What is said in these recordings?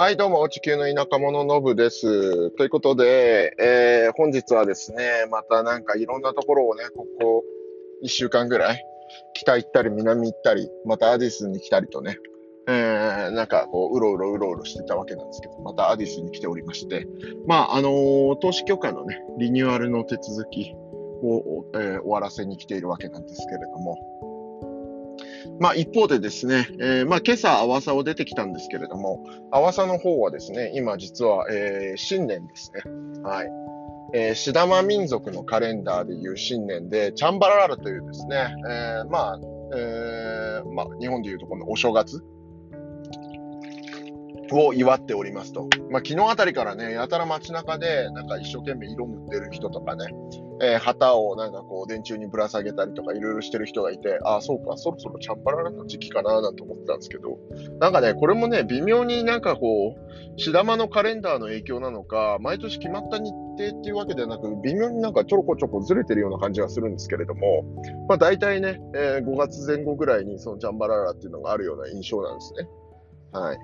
はい、どうも、地球の田舎者のぶです。ということで、えー本日はですね、またなんかいろんなところをね、ここ1週間ぐらい、北行ったり南行ったり、またアディスに来たりとね、えーなんかこう、うろうろうろうろしてたわけなんですけど、またアディスに来ておりまして、まあ、あのー投資許可のね、リニューアルの手続きを、えー終わらせに来ているわけなんですけれども、まあ一方でですね、えーまあ今朝、アワサを出てきたんですけれども、アワサの方はですね、今実は、えー新年ですね。はい。えーシダマ民族のカレンダーでいう新年で、チャンバララルというですね、えーまあ、えーまあ、日本でいうとこのお正月を祝っておりますと。まあ、昨日あたりからね、やたら街中で、なんか一生懸命色塗ってる人とかね、えー旗をなんかこう電柱にぶら下げたりとかいろいろしてる人がいて、ああ、そうか、そろそろチャンバララの時期かななんて思ってたんですけど、なんかね、これもね、微妙になんかこう、シダマのカレンダーの影響なのか、毎年決まった日程っていうわけではなく、微妙になんかちょろこちょこずれてるような感じがするんですけれども、まあ大体ね、えー5月前後ぐらいにそのチャンバララっていうのがあるような印象なんですね。はい。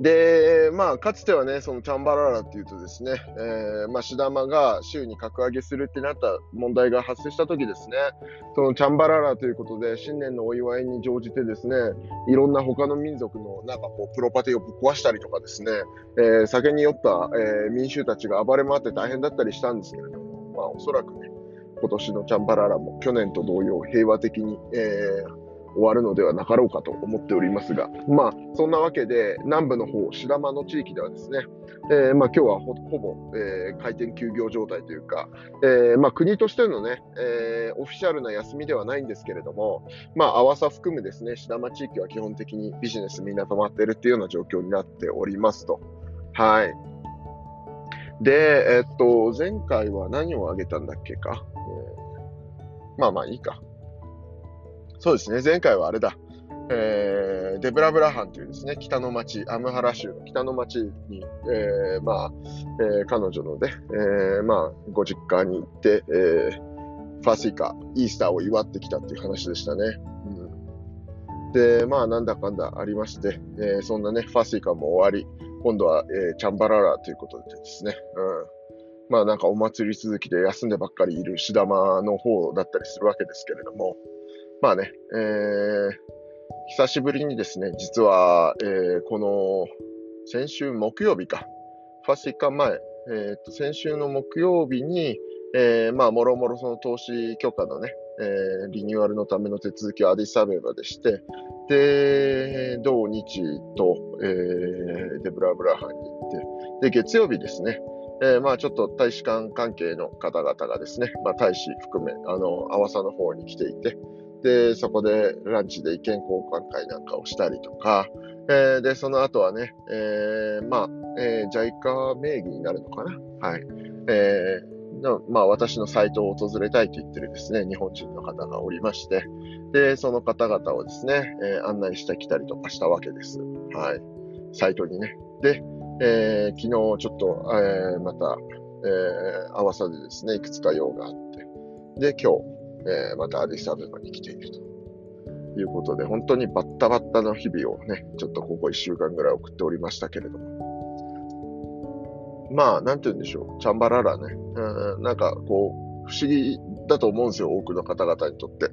で、まあ、かつてはね、そのチャンバララっていうとですね、えーまあ、シダマが州に格上げするってなった問題が発生した時ですね、そのチャンバララということで、新年のお祝いに乗じてですね、いろんな他の民族のなんかこう、プロパティをぶっ壊したりとかですね、えー酒に酔った、えー民衆たちが暴れ回って大変だったりしたんですけれども、まあ、おそらくね、今年のチャンバララも去年と同様平和的に、えー終わるのではなかろうかと思っておりますが、まあ、そんなわけで、南部の方、シダマの地域ではですね、えーまあ、今日はほぼ、えー開店休業状態というか、えーまあ、国としてのね、えーオフィシャルな休みではないんですけれども、まあ、アワサ含むですね、シダマ地域は基本的にビジネスみんな止まっているっていうような状況になっておりますと。はい。で、えっと、前回は何をあげたんだっけか？えーまあまあいいか。そうですね、前回はあれだ。えーデブラブラハンというですね、北の町、アムハラ州の北の町に、えーまあ、えー彼女のね、えーまあ、ご実家に行って、えーファーシカ、イースターを祝ってきたっていう話でしたね。うん、で、まあ、なんだかんだありまして、えーそんなね、ファーシカも終わり、今度は、えーチャンバララということでですね、うん、まあなんかお祭り続きで休んでばっかりいるシダマの方だったりするわけですけれども、まあね、えー久しぶりにですね、実は、えーこの先週木曜日か、ファスイカ前、えーと先週の木曜日に、えーまあ、もろもろその投資許可のね、えーリニューアルのための手続きをアディスアベバでして、で、土日と、えーデブラブラハンに行って、で、月曜日ですね、えーまあちょっと大使館関係の方々がですね、まあ大使含め、あの、アワサの方に来ていて、で、そこでランチで意見交換会なんかをしたりとか、えーで、その後はね、えーまあ、えー、JICA 名義になるのかなはい。えーのまあ、私のサイトを訪れたいと言ってるですね、日本人の方がおりまして、で、その方々をですね、えー案内してきたりとかしたわけです。はい。サイトにね。で、えー昨日ちょっと、えーまた、えー、合わさでですね、いくつか用があって、で、今日、えーまたアディスアベバに来ているということで、本当にバッタバッタの日々をね、ちょっとここ1週間ぐらい送っておりましたけれども。まあ、なんて言うんでしょう、チャンバララね、うん、なんかこう、不思議だと思うんですよ、多くの方々にとって。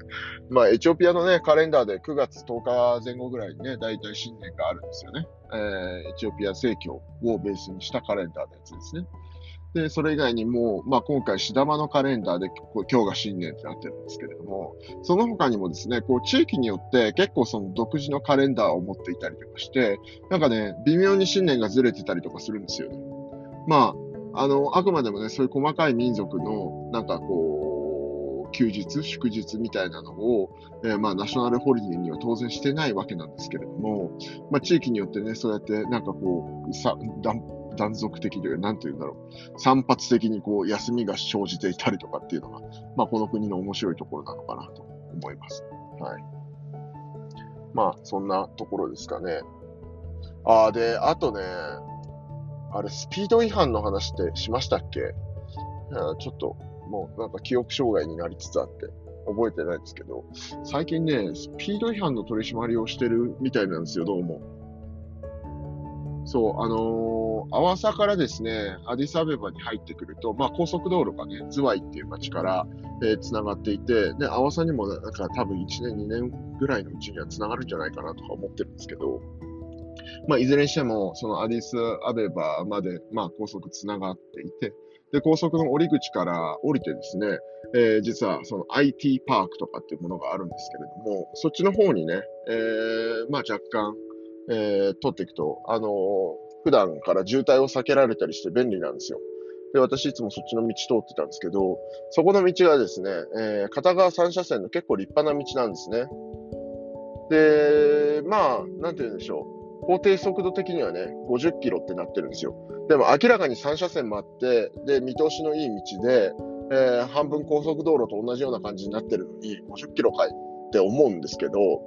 まあ、エチオピアのね、カレンダーで9月10日前後ぐらいにね、大体新年があるんですよね。えーエチオピア正教をベースにしたカレンダーのやつですね。で、それ以外にも、まあ、今回、シダマのカレンダーで、今日が新年ってなってるんですけれども、その他にもですね、こう、地域によって結構その独自のカレンダーを持っていたりとかして、なんかね、微妙に新年がずれてたりとかするんですよね。まあ、あの、あくまでもね、そういう細かい民族の、なんかこう、休日、祝日みたいなのを、えーまあ、ナショナルホリデーには当然してないわけなんですけれども、まあ、地域によってね、そうやって、なんかこう、さ断続的という、なんていうんだろう、散発的にこう、休みが生じていたりとかっていうのが、まあ、この国の面白いところなのかなと思います。はい。まあ、そんなところですかね。ああ、で、あとね、あれ、スピード違反の話ってしましたっけ？ちょっと、もうなんか記憶障害になりつつあって、覚えてないですけど、最近ね、スピード違反の取り締まりをしてるみたいなんですよ、どうも。そう、あのー、アワサからですね、アディサベバに入ってくると、まあ、高速道路がね、ズワイっていう街から、えー、繋がっていて、で、アワサにもなんか多分1年、2年ぐらいのうちには繋がるんじゃないかなとか思ってるんですけど、まあ、いずれにしても、そのアディスアベバまで、まあ、高速繋がっていて、で、高速の降り口から降りてですね、えー、実はその IT パークとかっていうものがあるんですけれども、そっちの方にね、えー、まあ若干、えー、取っていくと、あのー、普段から渋滞を避けられたりして便利なんですよ。で、私いつもそっちの道通ってたんですけど、そこの道がですね、えー、片側3車線の結構立派な道なんですね。で、まあ、なんて言うんでしょう。法定速度的にはね、50キロってなってるんですよ。でも明らかに3車線もあって、で、見通しのいい道で、えー、半分高速道路と同じような感じになってるのに、50キロかいって思うんですけど、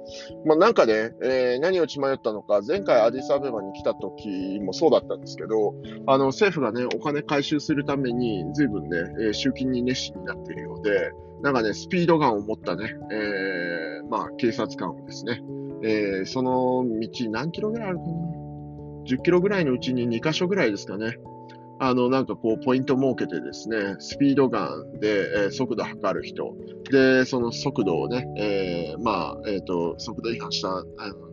まあ、なんかね、えー、何を血迷ったのか、前回アディスアベバに来た時もそうだったんですけど、あの、政府がね、お金回収するために、随分ね、えー、集金に熱心になっているようで、なんかね、スピードガンを持ったね、えー、まあ、警察官をですね、えー、その道何キロぐらいあるかな ?10 キロぐらいのうちに2箇所ぐらいですかね。あの、なんかこう、ポイント設けてですね、スピードガンで、えー、速度測る人、で、その速度をね、えー、まあ、えっ、ー、と、速度違反した、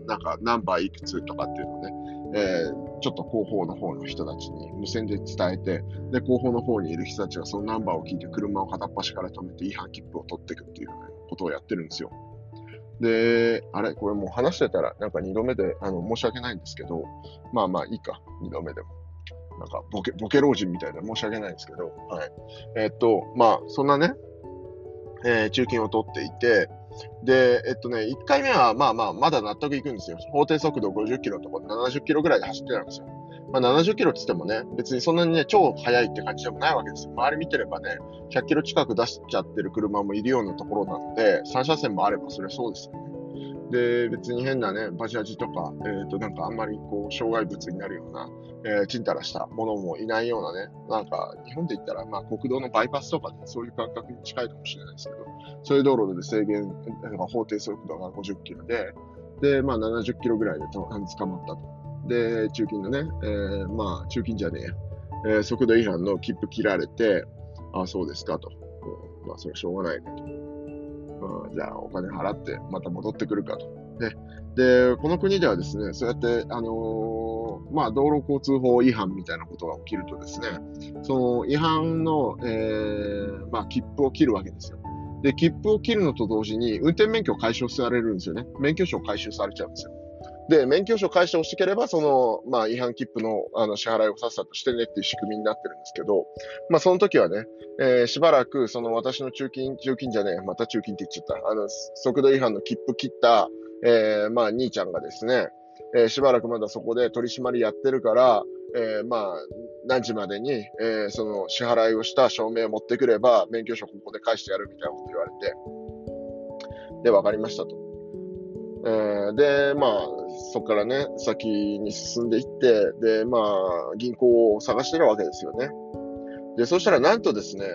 なんか、ナンバーいくつとかっていうのをね、えー、ちょっと後方の方の人たちに無線で伝えて、で、後方の方にいる人たちがそのナンバーを聞いて車を片っ端から止めて違反切符を取っていくっていう、ね、ことをやってるんですよ。で、あれ、これもう話してたら、なんか2度目で、あの、申し訳ないんですけど、まあまあいいか、2度目でも。なんかボケ、ボケ老人みたいで申し訳ないですけど、はい。え、っと、まあ、そんなね、えー、中金を取っていて、で、えっとね、1回目はまあまあ、まだ納得いくんですよ。法定速度50キロとか70キロぐらいで走ってたんですよ。まあ、70キロって言ってもね、別にそんなにね、超速いって感じでもないわけですよ。周り見てればね、100キロ近く出しちゃってる車もいるようなところなので、3車線もあればそれはそうですよね。で、別に変なね、バジャジとか、えっ、ー、と、なんかあんまりこう、障害物になるような、えー、ちんたらしたものもいないようなね、なんか、日本で言ったら、まあ、国道のバイパスとかね、そういう感覚に近いかもしれないですけど、そういう道路で制限、法定速度が50キロで、で、まあ、70キロぐらいで捕まったと。で、中金のね、えー、まあ、中金じゃねええー、速度違反の切符切られて、あ、そうですかと。うん、まあ、それはしょうがないかと。うん、じゃあお金払ってまた戻ってくるかと。ね、で、この国ではですね、そうやって、あのー、まあ、道路交通法違反みたいなことが起きるとですね、その違反の、えー、まあ、切符を切るわけですよ。で、切符を切るのと同時に、運転免許を回収されるんですよね。免許証を回収されちゃうんですよ。で、免許証返してほしければ、その、まあ、違反切符の、あの、支払いをさっさとしてねっていう仕組みになってるんですけど、まあ、その時はね、えー、しばらく、その、私の中金、中金じゃねえ、また中金って言っちゃった。あの、速度違反の切符切った、えー、まあ、兄ちゃんがですね、えー、しばらくまだそこで取り締まりやってるから、えー、まあ、何時までに、えー、その支払いをした証明を持ってくれば、免許証ここで返してやるみたいなこと言われて、で、わかりましたと。えー、で、まあ、そこからね、先に進んでいって、で、まあ、銀行を探してるわけですよね。で、そしたらなんとですね、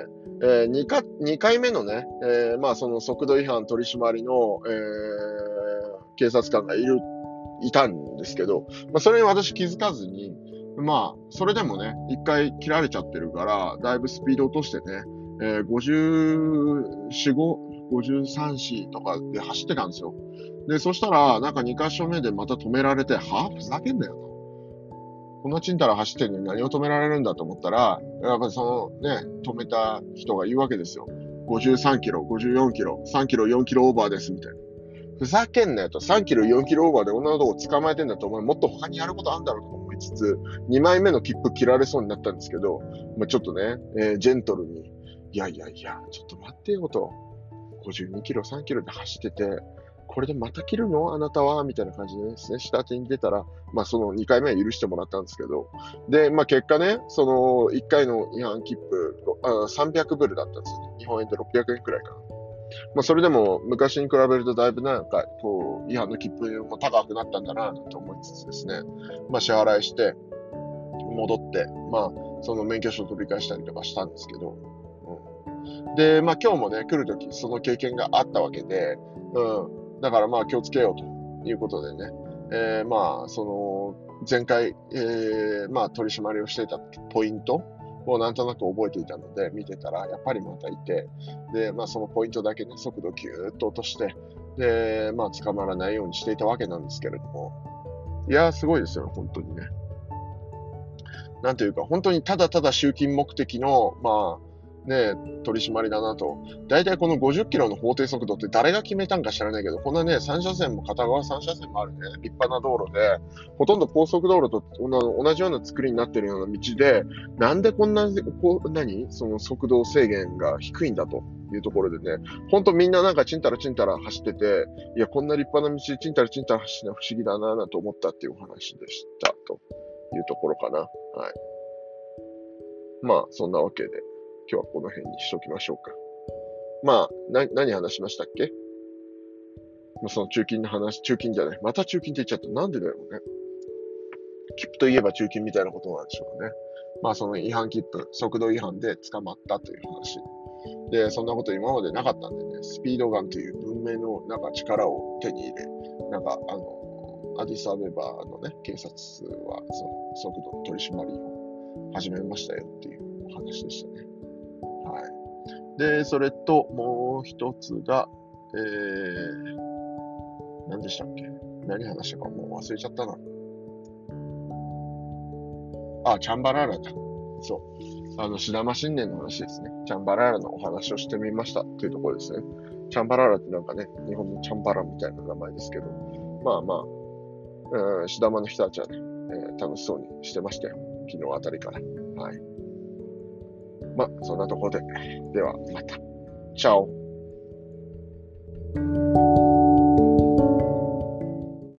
えー、2, か2回目のね、えー、まあ、その速度違反取り締まりの、えー、警察官がいる、いたんですけど、まあ、それに私気づかずに、まあ、それでもね、1回切られちゃってるから、だいぶスピード落としてね、えー、54、5、53、4とかで走ってたんですよ。で、そしたら、なんか2箇所目でまた止められて、は？ぁふざけんなよと。こんなちんたら走ってるのに何を止められるんだと思ったら、やっぱりそのね、止めた人が言うわけですよ。53キロ、54キロ、3キロ、4キロオーバーです、みたいな。ふざけんなよと。3キロ、4キロオーバーで女の子を捕まえてんだと思う。もっと他にやることあるんだろうと思いつつ、2枚目の切符切られそうになったんですけど、まあ、ちょっとね、えー、ジェントルに、いやいやいや、ちょっと待ってよと。52キロ、3キロで走ってて、これでまた切るの？あなたは？みたいな感じでですね、下手に出たら、まあその2回目は許してもらったんですけど、で、まあ結果ね、その1回の違反切符、あ300ブルだったんですよね。日本円で600円くらいかな。まあそれでも昔に比べるとだいぶなんか、こう、違反の切符も高くなったんだなと思いつつですね、まあ支払いして、戻って、まあその免許証取り返したりとかしたんですけど、で、まあ今日もね、来るときその経験があったわけで、うん、だからまあ気をつけようということでね、えー、まあ、その、前回、えー、まあ、取り締まりをしていたポイントをなんとなく覚えていたので、見てたら、やっぱりまたいて、で、まあ、そのポイントだけね、速度をぎゅーっと落として、で、まあ、捕まらないようにしていたわけなんですけれども、いやー、すごいですよ、本当にね。なんというか、本当にただただ集金目的の、まあ、ね、取り締まりだなと。大体この50キロの法定速度って誰が決めたんか知らないけど、こんなね、3車線も片側3車線もあるね、立派な道路で、ほとんど高速道路と同じような作りになってるような道で、なんでこんな、こう何？その速度制限が低いんだというところでね、ほんとみんななんかちんたらちんたら走ってて、いや、こんな立派な道ちんたらちんたら走るのは不思議だなぁなと思ったっていうお話でしたというところかな。はい。まあ、そんなわけで。今日はこの辺にしときましょうか。まあ、な、何話しましたっけ？まあ、その中金の話、中金じゃない。また中金って言っちゃった。なんでだろうね。切符といえば中金みたいなことなんでしょうかね。まあ、その違反切符、速度違反で捕まったという話。で、そんなこと今までなかったんでね、スピードガンという文明のなんか力を手に入れ、なんか、あの、アディスアベバーのね、警察はその速度取り締まりを始めましたよっていうお話でしたね。で、それと、もう一つが、えー、何でしたっけ？何話したかもう忘れちゃったな。あ、チャンバラーラだ。そう。あの、シダマ新年の話ですね。チャンバラーラのお話をしてみましたというところですね。チャンバラーラってなんかね、日本のチャンバラみたいな名前ですけど、まあまあ、うん、シダマの人たちはね、えー、楽しそうにしてましたよ。昨日あたりから。はい。まあ、そんなところで。では、また。チャオ。